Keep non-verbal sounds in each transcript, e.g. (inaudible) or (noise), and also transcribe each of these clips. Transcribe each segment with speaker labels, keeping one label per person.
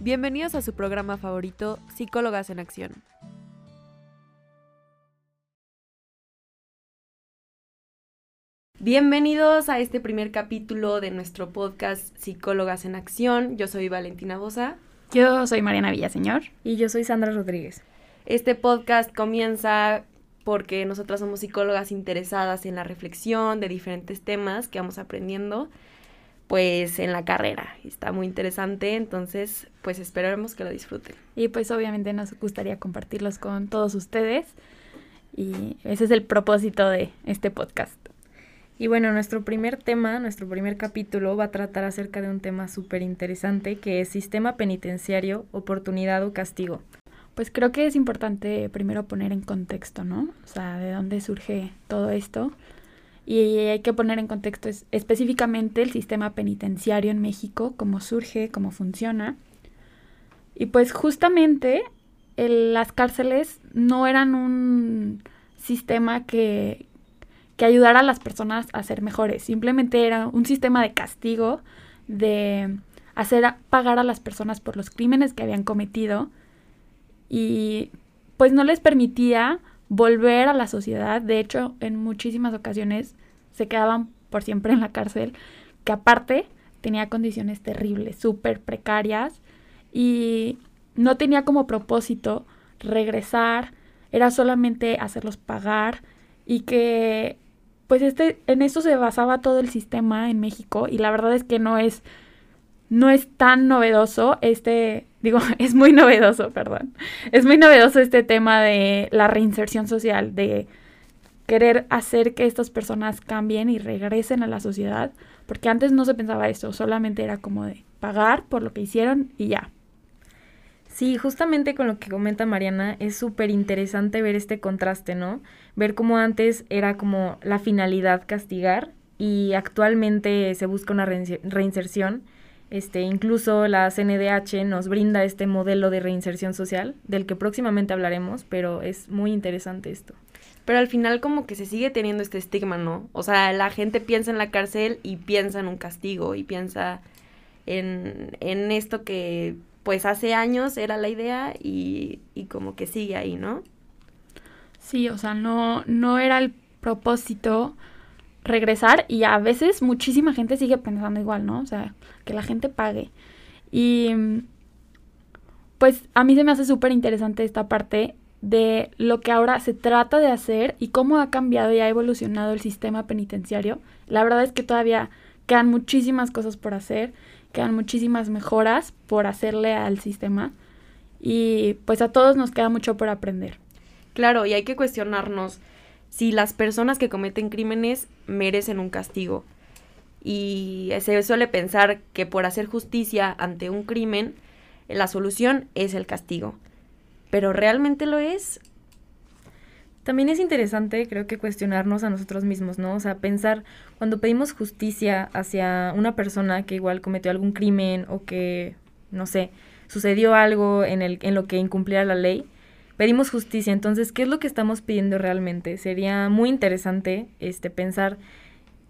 Speaker 1: Bienvenidos a su programa favorito, Psicólogas en Acción. Bienvenidos a este primer capítulo de nuestro podcast Psicólogas en Acción. Yo soy Valentina Bosa.
Speaker 2: Yo soy Mariana Villaseñor.
Speaker 3: Y yo soy Sandra Rodríguez.
Speaker 1: Este podcast comienza porque nosotras somos psicólogas interesadas en la reflexión de diferentes temas que vamos aprendiendo pues en la carrera. Está muy interesante, entonces pues esperamos que lo disfruten.
Speaker 2: Y pues obviamente nos gustaría compartirlos con todos ustedes y ese es el propósito de este podcast.
Speaker 3: Y bueno, nuestro primer tema, nuestro primer capítulo va a tratar acerca de un tema súper interesante que es sistema penitenciario, oportunidad o castigo.
Speaker 2: Pues creo que es importante primero poner en contexto, ¿no? O sea, de dónde surge todo esto. Y hay que poner en contexto específicamente el sistema penitenciario en México, cómo surge, cómo funciona. Y pues justamente las cárceles no eran un sistema que, que ayudara a las personas a ser mejores. Simplemente era un sistema de castigo, de hacer pagar a las personas por los crímenes que habían cometido y pues no les permitía volver a la sociedad. De hecho, en muchísimas ocasiones se quedaban por siempre en la cárcel, que aparte tenía condiciones terribles, súper precarias y no tenía como propósito regresar, era solamente hacerlos pagar y que pues este, en eso se basaba todo el sistema en México y la verdad es que no es, no es tan novedoso este, digo, (laughs) es muy novedoso, perdón, es muy novedoso este tema de la reinserción social, de querer hacer que estas personas cambien y regresen a la sociedad, porque antes no se pensaba eso, solamente era como de pagar por lo que hicieron y ya.
Speaker 3: Sí, justamente con lo que comenta Mariana, es súper interesante ver este contraste, ¿no? Ver cómo antes era como la finalidad castigar y actualmente se busca una reinserción. Este, incluso la CNDH nos brinda este modelo de reinserción social, del que próximamente hablaremos, pero es muy interesante esto.
Speaker 1: Pero al final como que se sigue teniendo este estigma, ¿no? O sea, la gente piensa en la cárcel y piensa en un castigo y piensa en, en esto que pues hace años era la idea y, y como que sigue ahí, ¿no?
Speaker 2: Sí, o sea, no, no era el propósito regresar y a veces muchísima gente sigue pensando igual, ¿no? O sea, que la gente pague. Y pues a mí se me hace súper interesante esta parte de lo que ahora se trata de hacer y cómo ha cambiado y ha evolucionado el sistema penitenciario. La verdad es que todavía quedan muchísimas cosas por hacer quedan muchísimas mejoras por hacerle al sistema y pues a todos nos queda mucho por aprender.
Speaker 1: Claro, y hay que cuestionarnos si las personas que cometen crímenes merecen un castigo. Y se suele pensar que por hacer justicia ante un crimen, la solución es el castigo. ¿Pero realmente lo es?
Speaker 3: También es interesante, creo que cuestionarnos a nosotros mismos, ¿no? O sea, pensar cuando pedimos justicia hacia una persona que igual cometió algún crimen o que, no sé, sucedió algo en, el, en lo que incumpliera la ley, pedimos justicia. Entonces, ¿qué es lo que estamos pidiendo realmente? Sería muy interesante este, pensar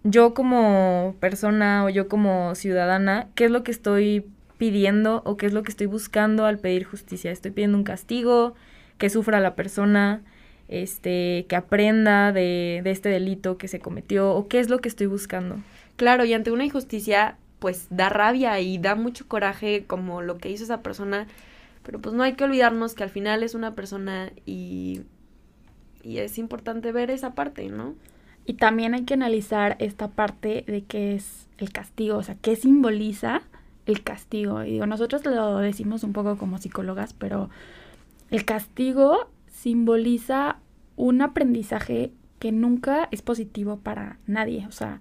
Speaker 3: yo como persona o yo como ciudadana, ¿qué es lo que estoy pidiendo o qué es lo que estoy buscando al pedir justicia? ¿Estoy pidiendo un castigo? ¿Que sufra la persona? este, que aprenda de, de este delito que se cometió o qué es lo que estoy buscando.
Speaker 1: Claro, y ante una injusticia, pues da rabia y da mucho coraje como lo que hizo esa persona, pero pues no hay que olvidarnos que al final es una persona y, y es importante ver esa parte, ¿no?
Speaker 2: Y también hay que analizar esta parte de qué es el castigo, o sea, qué simboliza el castigo. Y digo, nosotros lo decimos un poco como psicólogas, pero el castigo simboliza un aprendizaje que nunca es positivo para nadie, o sea,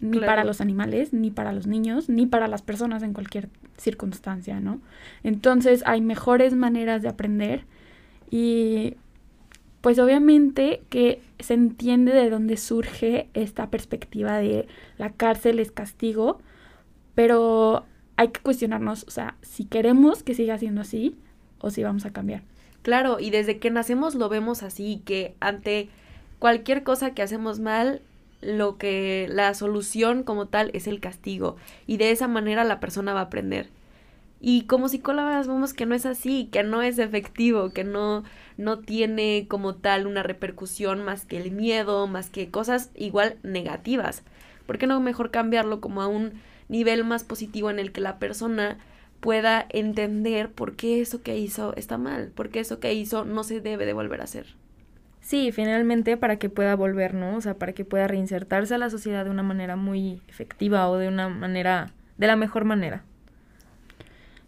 Speaker 2: ni para los animales, ni para los niños, ni para las personas en cualquier circunstancia, ¿no? Entonces hay mejores maneras de aprender y pues obviamente que se entiende de dónde surge esta perspectiva de la cárcel es castigo, pero hay que cuestionarnos, o sea, si queremos que siga siendo así o si vamos a cambiar.
Speaker 1: Claro, y desde que nacemos lo vemos así, que ante cualquier cosa que hacemos mal, lo que la solución como tal es el castigo y de esa manera la persona va a aprender. Y como psicólogas vemos que no es así, que no es efectivo, que no, no tiene como tal una repercusión más que el miedo, más que cosas igual negativas. ¿Por qué no mejor cambiarlo como a un nivel más positivo en el que la persona pueda entender por qué eso que hizo está mal, por qué eso que hizo no se debe de volver a hacer?
Speaker 3: Sí, finalmente para que pueda volver, ¿no? O sea, para que pueda reinsertarse a la sociedad de una manera muy efectiva o de una manera, de la mejor manera.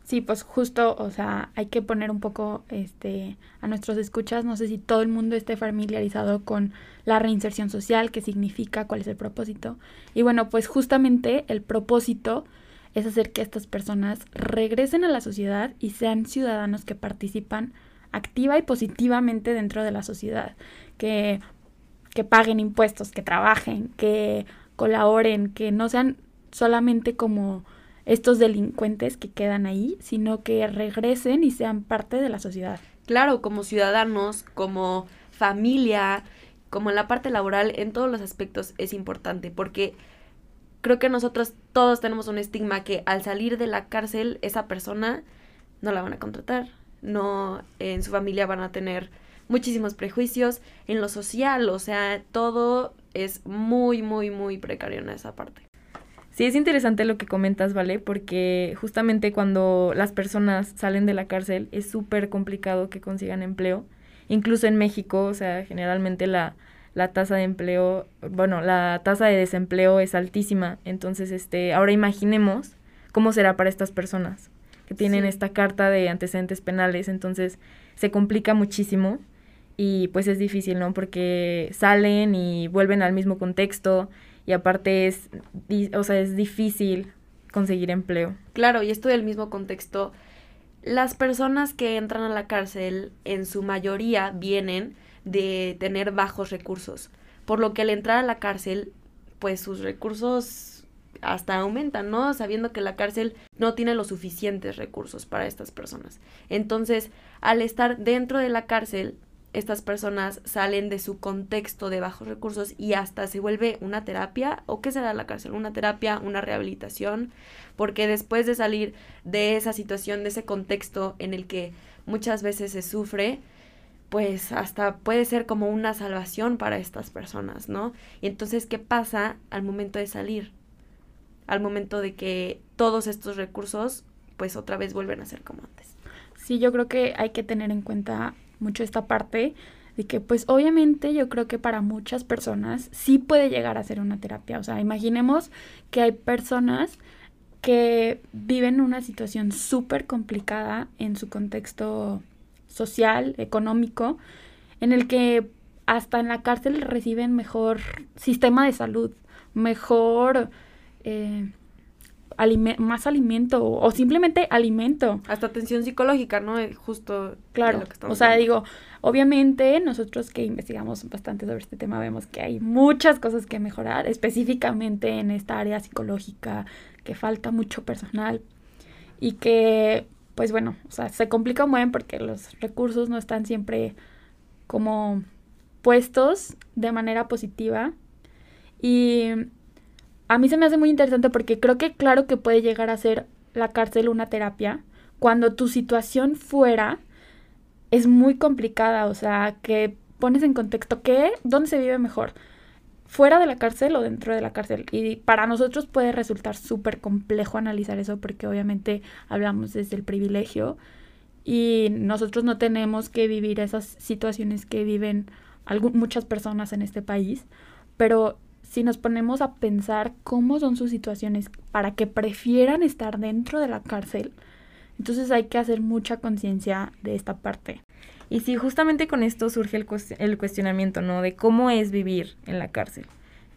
Speaker 2: Sí, pues justo, o sea, hay que poner un poco este a nuestros escuchas, no sé si todo el mundo esté familiarizado con la reinserción social, qué significa, cuál es el propósito. Y bueno, pues justamente el propósito es hacer que estas personas regresen a la sociedad y sean ciudadanos que participan activa y positivamente dentro de la sociedad, que, que paguen impuestos, que trabajen, que colaboren, que no sean solamente como estos delincuentes que quedan ahí, sino que regresen y sean parte de la sociedad.
Speaker 1: Claro, como ciudadanos, como familia, como en la parte laboral, en todos los aspectos es importante, porque creo que nosotros todos tenemos un estigma que al salir de la cárcel esa persona no la van a contratar, no en su familia van a tener muchísimos prejuicios en lo social, o sea, todo es muy, muy, muy precario en esa parte.
Speaker 3: Sí, es interesante lo que comentas, ¿vale? Porque justamente cuando las personas salen de la cárcel es súper complicado que consigan empleo. Incluso en México, o sea, generalmente la, la tasa de empleo, bueno, la tasa de desempleo es altísima. Entonces, este, ahora imaginemos cómo será para estas personas que tienen esta carta de antecedentes penales. Entonces, se complica muchísimo y pues es difícil, ¿no? Porque salen y vuelven al mismo contexto y aparte es, o sea, es difícil conseguir empleo.
Speaker 1: Claro, y esto del mismo contexto, las personas que entran a la cárcel en su mayoría vienen de tener bajos recursos, por lo que al entrar a la cárcel, pues sus recursos hasta aumentan, ¿no? Sabiendo que la cárcel no tiene los suficientes recursos para estas personas. Entonces, al estar dentro de la cárcel, estas personas salen de su contexto de bajos recursos y hasta se vuelve una terapia, o qué será la cárcel, una terapia, una rehabilitación, porque después de salir de esa situación, de ese contexto en el que muchas veces se sufre, pues hasta puede ser como una salvación para estas personas, ¿no? Y entonces, ¿qué pasa al momento de salir? Al momento de que todos estos recursos, pues otra vez vuelven a ser como antes.
Speaker 2: Sí, yo creo que hay que tener en cuenta mucho esta parte de que pues obviamente yo creo que para muchas personas sí puede llegar a ser una terapia. O sea, imaginemos que hay personas que viven una situación súper complicada en su contexto social, económico, en el que hasta en la cárcel reciben mejor sistema de salud, mejor eh, más alimento o, simplemente alimento.
Speaker 1: Hasta atención psicológica, ¿no? Eh, justo.
Speaker 2: Claro. o sea, digo, obviamente nosotros que investigamos bastante sobre este tema vemos que hay muchas cosas que mejorar, específicamente en esta área psicológica, que falta mucho personal y que, pues bueno, o sea, se complica un buen porque los recursos no están siempre como puestos de manera positiva. Y a mí se me hace muy interesante porque creo que claro que puede llegar a ser la cárcel una terapia cuando tu situación fuera es muy complicada, o sea, que pones en contexto qué, dónde se vive mejor, fuera de la cárcel o dentro de la cárcel. Y para nosotros puede resultar súper complejo analizar eso porque obviamente hablamos desde el privilegio y nosotros no tenemos que vivir esas situaciones que viven muchas personas en este país, pero si nos ponemos a pensar cómo son sus situaciones para que prefieran estar dentro de la cárcel, entonces hay que hacer mucha conciencia de esta parte.
Speaker 3: Y sí, justamente con esto surge el, el cuestionamiento, ¿no? De cómo es vivir en la cárcel.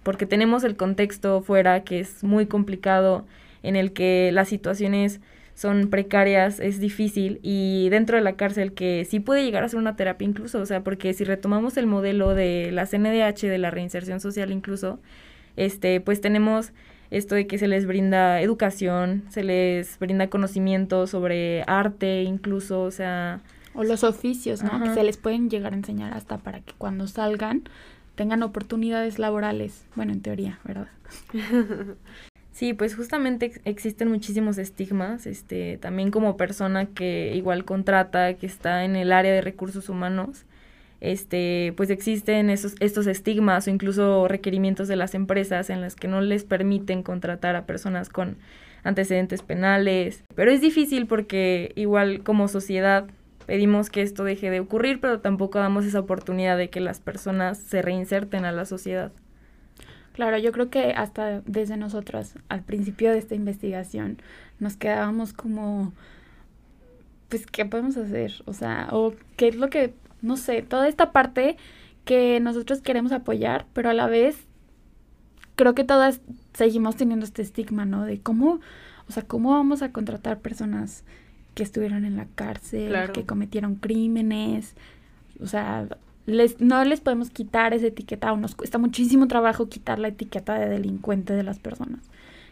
Speaker 3: Porque tenemos el contexto fuera que es muy complicado, en el que las situaciones son precarias, es difícil y dentro de la cárcel que sí puede llegar a ser una terapia incluso, o sea, porque si retomamos el modelo de la CNDH, de la reinserción social incluso, este, pues tenemos esto de que se les brinda educación, se les brinda conocimiento sobre arte incluso, o sea...
Speaker 2: O los oficios, ¿no? Que se les pueden llegar a enseñar hasta para que cuando salgan tengan oportunidades laborales, bueno, en teoría, ¿verdad? (laughs)
Speaker 3: Sí, pues justamente existen muchísimos estigmas, este, también como persona que igual contrata, que está en el área de recursos humanos, este, pues existen esos, estos estigmas o incluso requerimientos de las empresas en las que no les permiten contratar a personas con antecedentes penales. Pero es difícil porque igual como sociedad pedimos que esto deje de ocurrir, pero tampoco damos esa oportunidad de que las personas se reinserten a la sociedad.
Speaker 2: Claro, yo creo que hasta desde nosotros, al principio de esta investigación, nos quedábamos como, pues, ¿qué podemos hacer? O sea, o qué es lo que, no sé, toda esta parte que nosotros queremos apoyar, pero a la vez creo que todas seguimos teniendo este estigma, ¿no? De cómo, o sea, cómo vamos a contratar personas que estuvieron en la cárcel, que cometieron crímenes, o sea, no les podemos quitar esa etiqueta o nos cuesta muchísimo trabajo quitar la etiqueta de delincuente de las personas.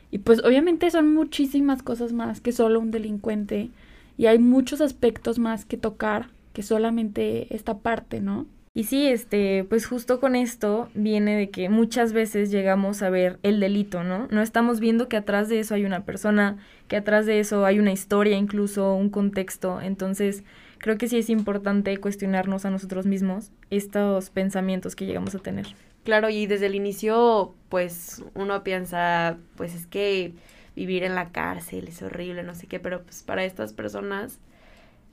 Speaker 2: Y pues obviamente son muchísimas cosas más que solo un delincuente y hay muchos aspectos más que tocar que solamente esta parte, ¿no?
Speaker 3: Y sí, este, pues justo con esto viene de que muchas veces llegamos a ver el delito, ¿no? No estamos viendo que atrás de eso hay una persona, que atrás de eso hay una historia, incluso un contexto. Entonces, creo que sí es importante cuestionarnos a nosotros mismos estos pensamientos que llegamos a tener.
Speaker 1: Claro, y desde el inicio, pues uno piensa, pues es que vivir en la cárcel es horrible, no sé qué, pero pues para estas personas,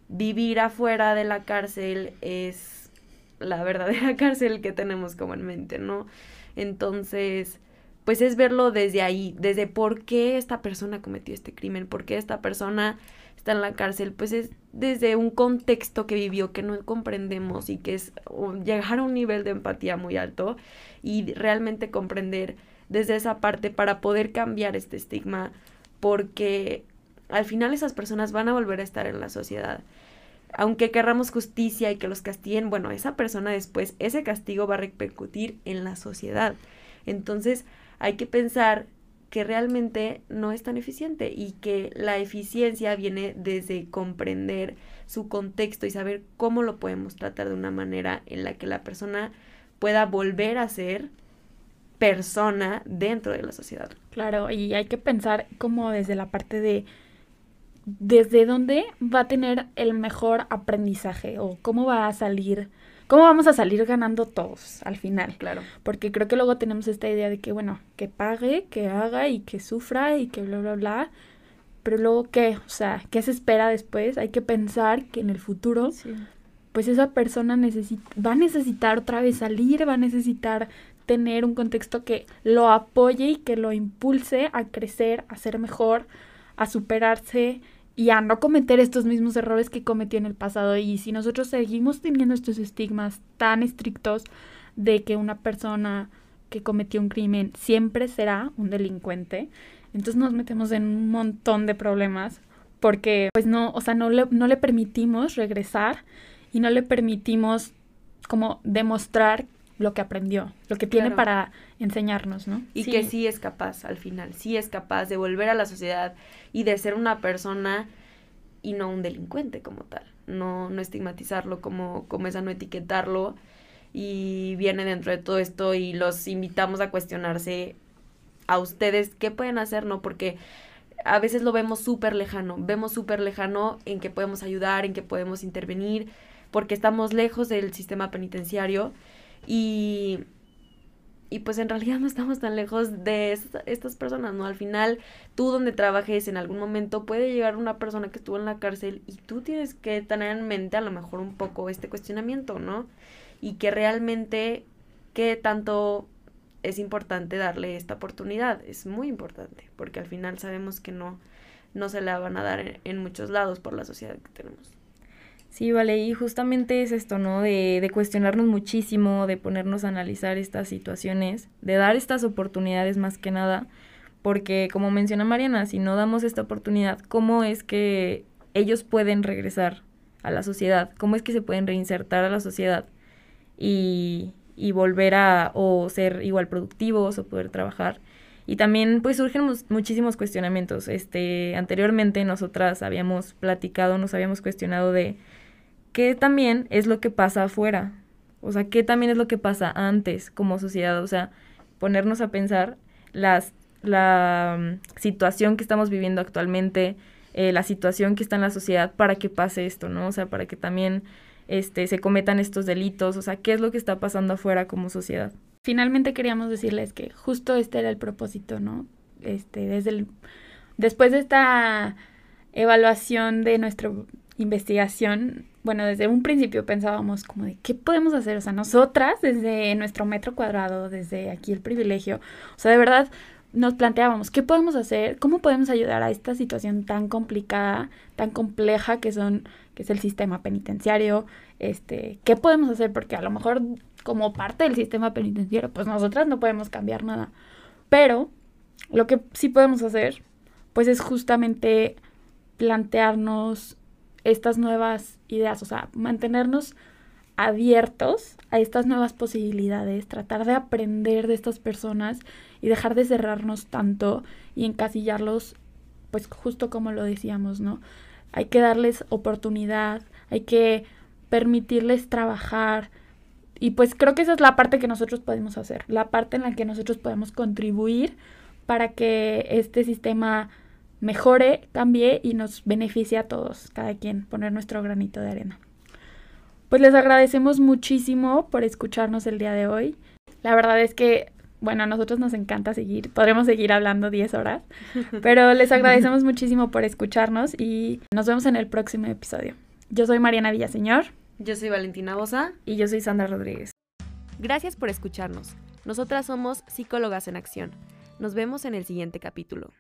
Speaker 1: vivir afuera de la cárcel es la verdadera (laughs) cárcel que tenemos como en mente, ¿no? Entonces, pues es verlo desde ahí, desde por qué esta persona cometió este crimen, por qué esta persona está en la cárcel, pues es desde un contexto que vivió que no comprendemos y que es llegar a un nivel de empatía muy alto y realmente comprender desde esa parte para poder cambiar este estigma, porque al final esas personas van a volver a estar en la sociedad aunque querramos justicia y que los castiguen, bueno, esa persona después, ese castigo va a repercutir en la sociedad. Entonces, hay que pensar que realmente no es tan eficiente y que la eficiencia viene desde comprender su contexto y saber cómo lo podemos tratar de una manera en la que la persona pueda volver a ser persona dentro de la sociedad.
Speaker 2: Claro, y hay que pensar como desde la parte de desde dónde va a tener el mejor aprendizaje o cómo va a salir, cómo vamos a salir ganando todos al final.
Speaker 1: Claro.
Speaker 2: Porque creo que luego tenemos esta idea de que, bueno, que pague, que haga y que sufra y que bla, bla, bla. Pero luego, ¿qué? O sea, ¿qué se espera después? Hay que pensar que en el futuro, pues esa persona va a necesitar otra vez salir, va a necesitar tener un contexto que lo apoye y que lo impulse a crecer, a ser mejor, a superarse y a no cometer estos mismos errores que cometió en el pasado. Y si nosotros seguimos teniendo estos estigmas tan estrictos de que una persona que cometió un crimen siempre será un delincuente, entonces nos metemos en un montón de problemas porque pues no, o sea, no le, no le permitimos regresar y no le permitimos como demostrar lo que aprendió, lo que tiene para enseñarnos, ¿no?
Speaker 1: Y que sí es capaz al final, sí es capaz de volver a la sociedad y de ser una persona y no un delincuente como tal. No, no estigmatizarlo como, como esa, no etiquetarlo. Y viene dentro de todo esto y los invitamos a cuestionarse a ustedes qué pueden hacer, ¿no? Porque a veces lo vemos súper lejano, vemos súper lejano en que podemos ayudar, en que podemos intervenir, porque estamos lejos del sistema penitenciario y, y pues en realidad no estamos tan lejos de estas personas, ¿no? Al final, tú donde trabajes en algún momento puede llegar una persona que estuvo en la cárcel y tú tienes que tener en mente a lo mejor un poco este cuestionamiento, ¿no? Y que realmente, ¿qué tanto es importante darle esta oportunidad? Es muy importante, porque al final sabemos que no, no se la van a dar en muchos lados por la sociedad que tenemos.
Speaker 3: Sí, vale, y justamente es esto, ¿no? De, de, cuestionarnos muchísimo, de ponernos a analizar estas situaciones, de dar estas oportunidades más que nada, porque como menciona Mariana, si no damos esta oportunidad, ¿cómo es que ellos pueden regresar a la sociedad? ¿Cómo es que se pueden reinsertar a la sociedad y, y volver a o ser igual productivos o poder trabajar? Y también pues surgen muchísimos cuestionamientos. Este, anteriormente nosotras habíamos platicado, nos habíamos cuestionado de qué también es lo que pasa afuera. O sea, qué también es lo que pasa antes como sociedad. O sea, ponernos a pensar las la mm, situación que estamos viviendo actualmente, eh, la situación que está en la sociedad para que pase esto, ¿no? O sea, para que también este, se cometan estos delitos, o sea, qué es lo que está pasando afuera como sociedad.
Speaker 2: Finalmente queríamos decirles que justo este era el propósito, ¿no? Este, desde después de esta evaluación de nuestra investigación, bueno, desde un principio pensábamos como de qué podemos hacer, o sea, nosotras desde nuestro metro cuadrado, desde aquí el privilegio, o sea, de verdad nos planteábamos qué podemos hacer, cómo podemos ayudar a esta situación tan complicada, tan compleja que son que es el sistema penitenciario, este, qué podemos hacer porque a lo mejor como parte del sistema penitenciario, pues nosotras no podemos cambiar nada. Pero lo que sí podemos hacer pues es justamente plantearnos estas nuevas ideas, o sea, mantenernos abiertos a estas nuevas posibilidades, tratar de aprender de estas personas y dejar de cerrarnos tanto y encasillarlos, pues justo como lo decíamos, ¿no? Hay que darles oportunidad, hay que permitirles trabajar y pues creo que esa es la parte que nosotros podemos hacer, la parte en la que nosotros podemos contribuir para que este sistema mejore, cambie y nos beneficie a todos, cada quien, poner nuestro granito de arena. Pues les agradecemos muchísimo por escucharnos el día de hoy. La verdad es que, bueno, a nosotros nos encanta seguir, podremos seguir hablando 10 horas, (laughs) pero les agradecemos muchísimo por escucharnos y nos vemos en el próximo episodio. Yo soy Mariana Villaseñor.
Speaker 1: Yo soy Valentina Bosa.
Speaker 3: Y yo soy Sandra Rodríguez.
Speaker 1: Gracias por escucharnos. Nosotras somos Psicólogas en Acción. Nos vemos en el siguiente capítulo.